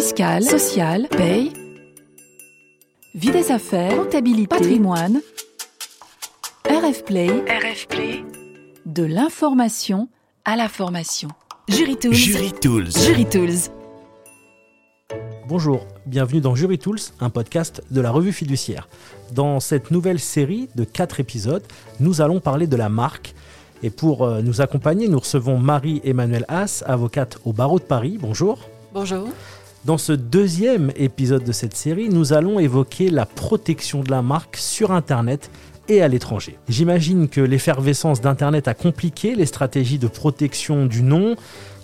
fiscale, sociale, paye, vie des affaires, comptabilité, patrimoine, RF Play, RF Play, de l'information à la formation. Jury Tools. Jury Tools. Jury Tools. Bonjour, bienvenue dans Jury Tools, un podcast de la revue fiduciaire. Dans cette nouvelle série de 4 épisodes, nous allons parler de la marque. Et pour euh, nous accompagner, nous recevons Marie-Emmanuelle Haas, avocate au barreau de Paris. Bonjour. Bonjour. Dans ce deuxième épisode de cette série, nous allons évoquer la protection de la marque sur Internet et à l'étranger. J'imagine que l'effervescence d'Internet a compliqué les stratégies de protection du nom.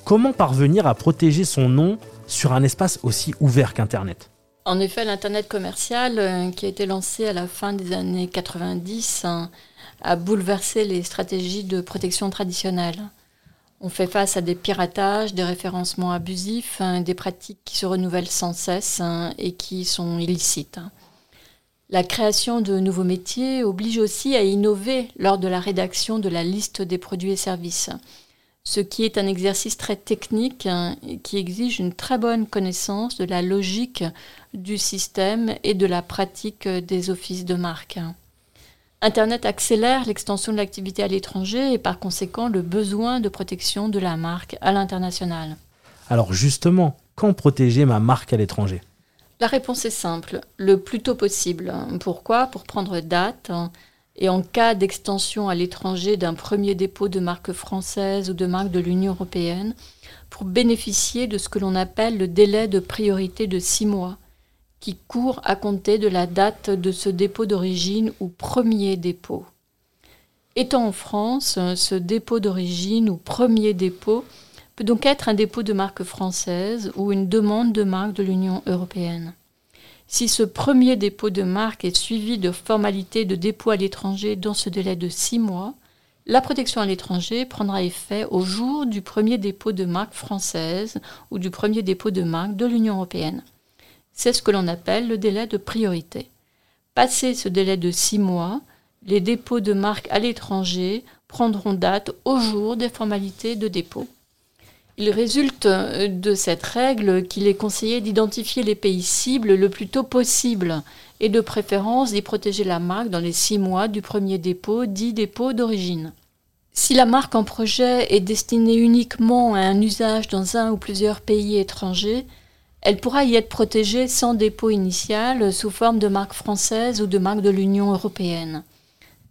Comment parvenir à protéger son nom sur un espace aussi ouvert qu'Internet? En effet, l'Internet commercial, euh, qui a été lancé à la fin des années 90, hein, a bouleversé les stratégies de protection traditionnelles. On fait face à des piratages, des référencements abusifs, hein, des pratiques qui se renouvellent sans cesse hein, et qui sont illicites. La création de nouveaux métiers oblige aussi à innover lors de la rédaction de la liste des produits et services ce qui est un exercice très technique hein, qui exige une très bonne connaissance de la logique du système et de la pratique des offices de marque. Internet accélère l'extension de l'activité à l'étranger et par conséquent le besoin de protection de la marque à l'international. Alors justement, quand protéger ma marque à l'étranger? La réponse est simple, le plus tôt possible. Pourquoi? Pour prendre date et en cas d'extension à l'étranger d'un premier dépôt de marque française ou de marque de l'Union européenne, pour bénéficier de ce que l'on appelle le délai de priorité de six mois, qui court à compter de la date de ce dépôt d'origine ou premier dépôt. Étant en France, ce dépôt d'origine ou premier dépôt peut donc être un dépôt de marque française ou une demande de marque de l'Union européenne. Si ce premier dépôt de marque est suivi de formalités de dépôt à l'étranger dans ce délai de six mois, la protection à l'étranger prendra effet au jour du premier dépôt de marque française ou du premier dépôt de marque de l'Union européenne. C'est ce que l'on appelle le délai de priorité. Passé ce délai de six mois, les dépôts de marque à l'étranger prendront date au jour des formalités de dépôt. Il résulte euh, de cette règle qu'il est conseillé d'identifier les pays cibles le plus tôt possible et de préférence d'y protéger la marque dans les six mois du premier dépôt, dit dépôt d'origine. Si la marque en projet est destinée uniquement à un usage dans un ou plusieurs pays étrangers, elle pourra y être protégée sans dépôt initial sous forme de marque française ou de marque de l'Union européenne.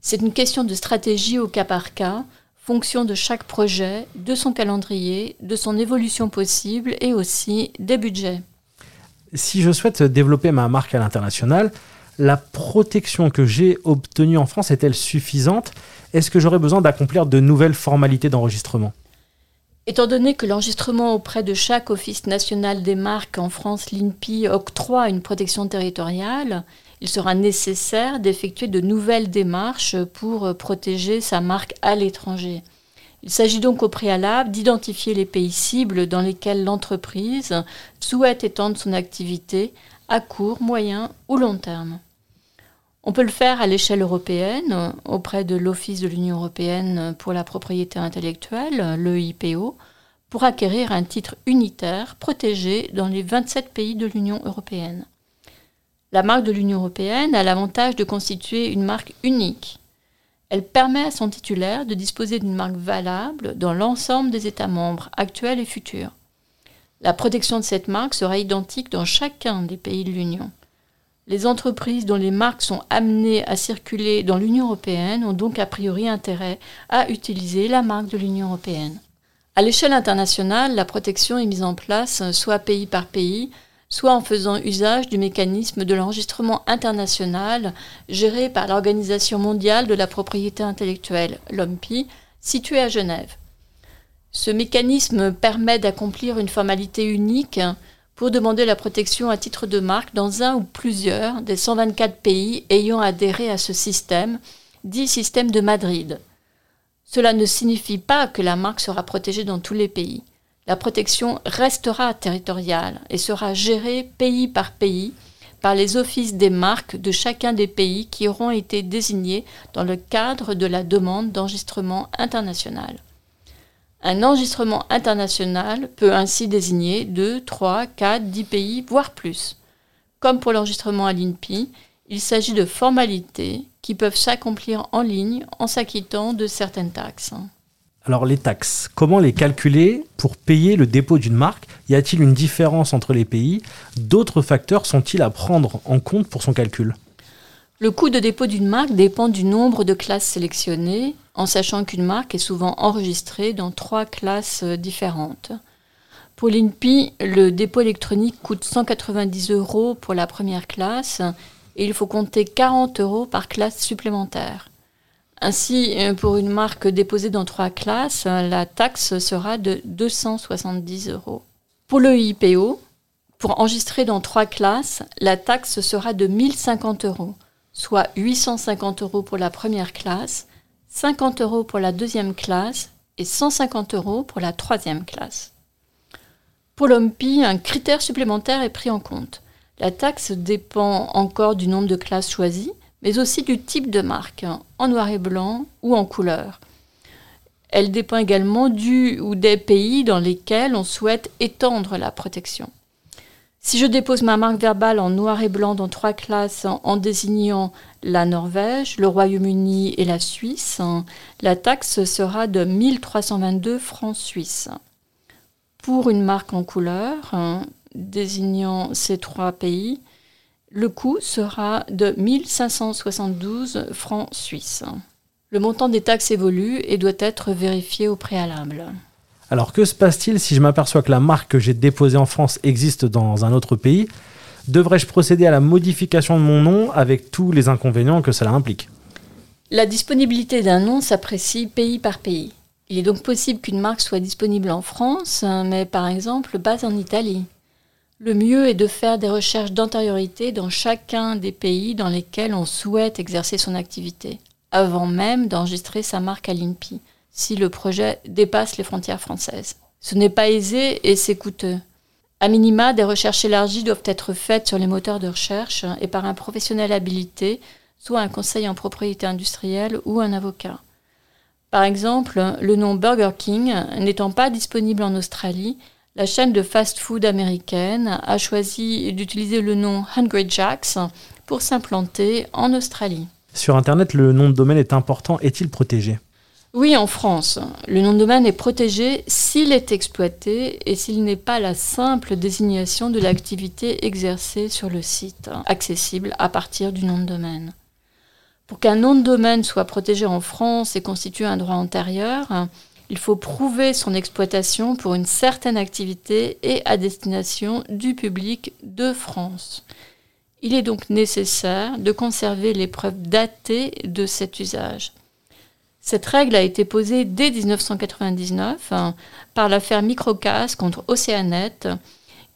C'est une question de stratégie au cas par cas, fonction de chaque projet, de son calendrier, de son évolution possible et aussi des budgets. Si je souhaite développer ma marque à l'international, la protection que j'ai obtenue en France est-elle suffisante? Est-ce que j'aurais besoin d'accomplir de nouvelles formalités d'enregistrement? Étant donné que l'enregistrement auprès de chaque Office national des marques en France, l'INPI, octroie une protection territoriale, il sera nécessaire d'effectuer de nouvelles démarches pour protéger sa marque à l'étranger. Il s'agit donc au préalable d'identifier les pays cibles dans lesquels l'entreprise souhaite étendre son activité à court, moyen ou long terme. On peut le faire à l'échelle européenne, auprès de l'Office de l'Union européenne pour la propriété intellectuelle, l'EIPO, pour acquérir un titre unitaire protégé dans les 27 pays de l'Union européenne. La marque de l'Union européenne a l'avantage de constituer une marque unique. Elle permet à son titulaire de disposer d'une marque valable dans l'ensemble des États membres actuels et futurs. La protection de cette marque sera identique dans chacun des pays de l'Union. Les entreprises dont les marques sont amenées à circuler dans l'Union européenne ont donc a priori intérêt à utiliser la marque de l'Union européenne. À l'échelle internationale, la protection est mise en place soit pays par pays, soit en faisant usage du mécanisme de l'enregistrement international géré par l'Organisation mondiale de la propriété intellectuelle, l'OMPI, située à Genève. Ce mécanisme permet d'accomplir une formalité unique pour demander la protection à titre de marque dans un ou plusieurs des 124 pays ayant adhéré à ce système, dit système de Madrid. Cela ne signifie pas que la marque sera protégée dans tous les pays la protection restera territoriale et sera gérée pays par pays par les offices des marques de chacun des pays qui auront été désignés dans le cadre de la demande d'enregistrement international. Un enregistrement international peut ainsi désigner 2, 3, 4, 10 pays, voire plus. Comme pour l'enregistrement à l'INPI, il s'agit de formalités qui peuvent s'accomplir en ligne en s'acquittant de certaines taxes. Alors les taxes, comment les calculer pour payer le dépôt d'une marque? Y a-t-il une différence entre les pays? D'autres facteurs sont-ils à prendre en compte pour son calcul? Le coût de dépôt d'une marque dépend du nombre de classes sélectionnées, en sachant qu'une marque est souvent enregistrée dans trois classes différentes. Pour l'INPI, le dépôt électronique coûte 190 euros pour la première classe et il faut compter 40 euros par classe supplémentaire. Ainsi, euh, pour une marque déposée dans trois classes, la taxe sera de 270 euros. Pour le IPO, pour enregistrer dans trois classes, la taxe sera de 1050 euros, soit 850 euros pour la première classe, 50 euros pour la deuxième classe et 150 euros pour la troisième classe. Pour l'OMPI, un critère supplémentaire est pris en compte. La taxe dépend encore du nombre de classes choisies, mais aussi du type de marque, en noir et blanc ou en couleur. Elle dépend également du ou des pays dans lesquels on souhaite étendre la protection. Si je dépose ma marque verbale en noir et blanc dans trois classes en désignant la Norvège, le Royaume-Uni et la Suisse, la taxe sera de 1322 francs suisses. Pour une marque en couleur, désignant ces trois pays, le coût sera de 1572 francs suisses. Le montant des taxes évolue et doit être vérifié au préalable. Alors que se passe-t-il si je m'aperçois que la marque que j'ai déposée en France existe dans un autre pays? Devrais-je procéder à la modification de mon nom avec tous les inconvénients que cela implique? La disponibilité d'un nom s'apprécie pays par pays. Il est donc possible qu'une marque soit disponible en France, mais par exemple pas en Italie. Le mieux est de faire des recherches d'antériorité dans chacun des pays dans lesquels on souhaite exercer son activité, avant même d'enregistrer sa marque à l'INPI, si le projet dépasse les frontières françaises. Ce n'est pas aisé et c'est coûteux. A minima, des recherches élargies doivent être faites sur les moteurs de recherche et par un professionnel habilité, soit un conseil en propriété industrielle ou un avocat. Par exemple, le nom Burger King n'étant pas disponible en Australie, la chaîne de fast-food américaine a choisi d'utiliser le nom Hungry Jacks pour s'implanter en Australie. Sur Internet, le nom de domaine est important. Est-il protégé? Oui, en France. Le nom de domaine est protégé s'il est exploité et s'il n'est pas la simple désignation de l'activité exercée sur le site, accessible à partir du nom de domaine. Pour qu'un nom de domaine soit protégé en France et constitue un droit antérieur, il faut prouver son exploitation pour une certaine activité et à destination du public de France. Il est donc nécessaire de conserver les preuves datées de cet usage. Cette règle a été posée dès 1999 hein, par l'affaire Microcast contre Océanet,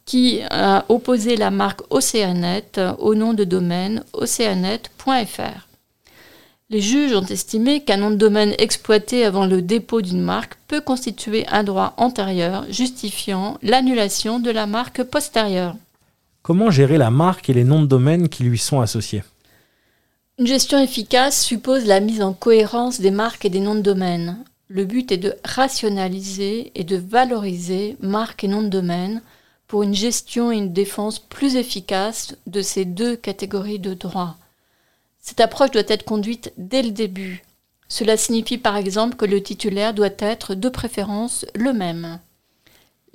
qui a opposé la marque Océanet au nom de domaine océanet.fr. Les juges ont estimé qu'un nom de domaine exploité avant le dépôt d'une marque peut constituer un droit antérieur justifiant l'annulation de la marque postérieure. Comment gérer la marque et les noms de domaine qui lui sont associés? Une gestion efficace suppose la mise en cohérence des marques et des noms de domaine. Le but est de rationaliser et de valoriser marques et noms de domaine pour une gestion et une défense plus efficaces de ces deux catégories de droits. Cette approche doit être conduite dès le début. Cela signifie par exemple que le titulaire doit être de préférence le même.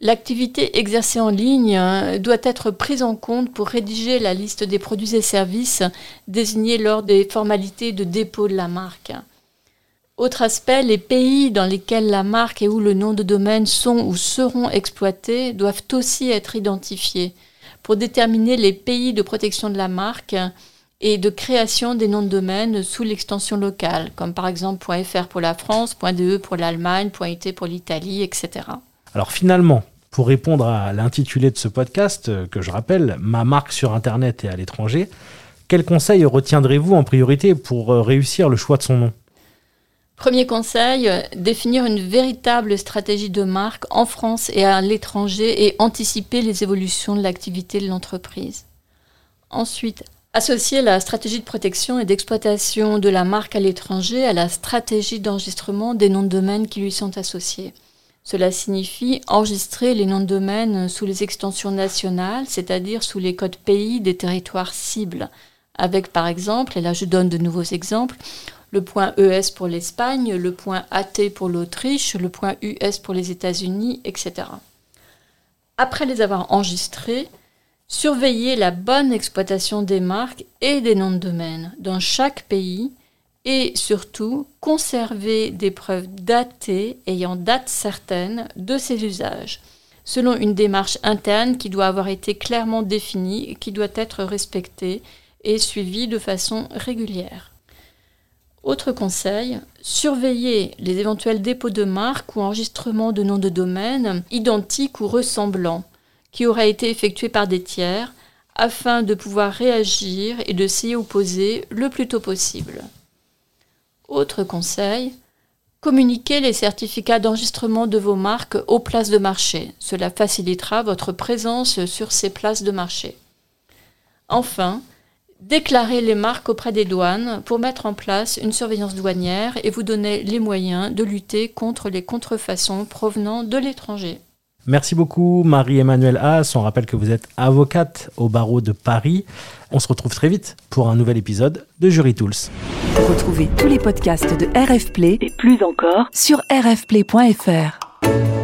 L'activité exercée en ligne euh, doit être prise en compte pour rédiger la liste des produits et services désignés lors des formalités de dépôt de la marque. Autre aspect, les pays dans lesquels la marque et où le nom de domaine sont ou seront exploités doivent aussi être identifiés pour déterminer les pays de protection de la marque et de création des noms de domaine sous l'extension locale, comme par exemple .fr pour la France, .de pour l'Allemagne, .it pour l'Italie, etc. Alors finalement, pour répondre à l'intitulé de ce podcast, euh, que je rappelle, Ma marque sur Internet et à l'étranger, quels conseils retiendrez-vous en priorité pour euh, réussir le choix de son nom? Premier conseil, définir une véritable stratégie de marque en France et à l'étranger et anticiper les évolutions de l'activité de l'entreprise. Ensuite, Associer la stratégie de protection et d'exploitation de la marque à l'étranger à la stratégie d'enregistrement des noms de domaine qui lui sont associés. Cela signifie enregistrer les noms de domaine sous les extensions nationales, c'est-à-dire sous les codes pays des territoires cibles, avec par exemple, et là je donne de nouveaux exemples, le point ES pour l'Espagne, le point AT pour l'Autriche, le point US pour les États-Unis, etc. Après les avoir enregistrés, surveillez la bonne exploitation des marques et des noms de domaine dans chaque pays et surtout conserver des preuves datées ayant date certaine de ces usages, selon une démarche interne qui doit avoir été clairement définie et qui doit être respectée et suivie de façon régulière. Autre conseil, surveillez les éventuels dépôts de marques ou enregistrements de noms de domaine identiques ou ressemblants qui auraient été effectués par des tiers afin de pouvoir réagir et de s'y opposer le plus tôt possible. Autre conseil, communiquez les certificats d'enregistrement de vos marques aux places de marché. Cela facilitera votre présence sur ces places de marché. Enfin, déclarez les marques auprès des douanes pour mettre en place une surveillance douanière et vous donner les moyens de lutter contre les contrefaçons provenant de l'étranger. Merci beaucoup Marie-Emmanuelle Haas. On rappelle que vous êtes avocate au barreau de Paris. On se retrouve très vite pour un nouvel épisode de Jury Tools. Retrouvez tous les podcasts de RF Play et plus encore sur rfplay.fr.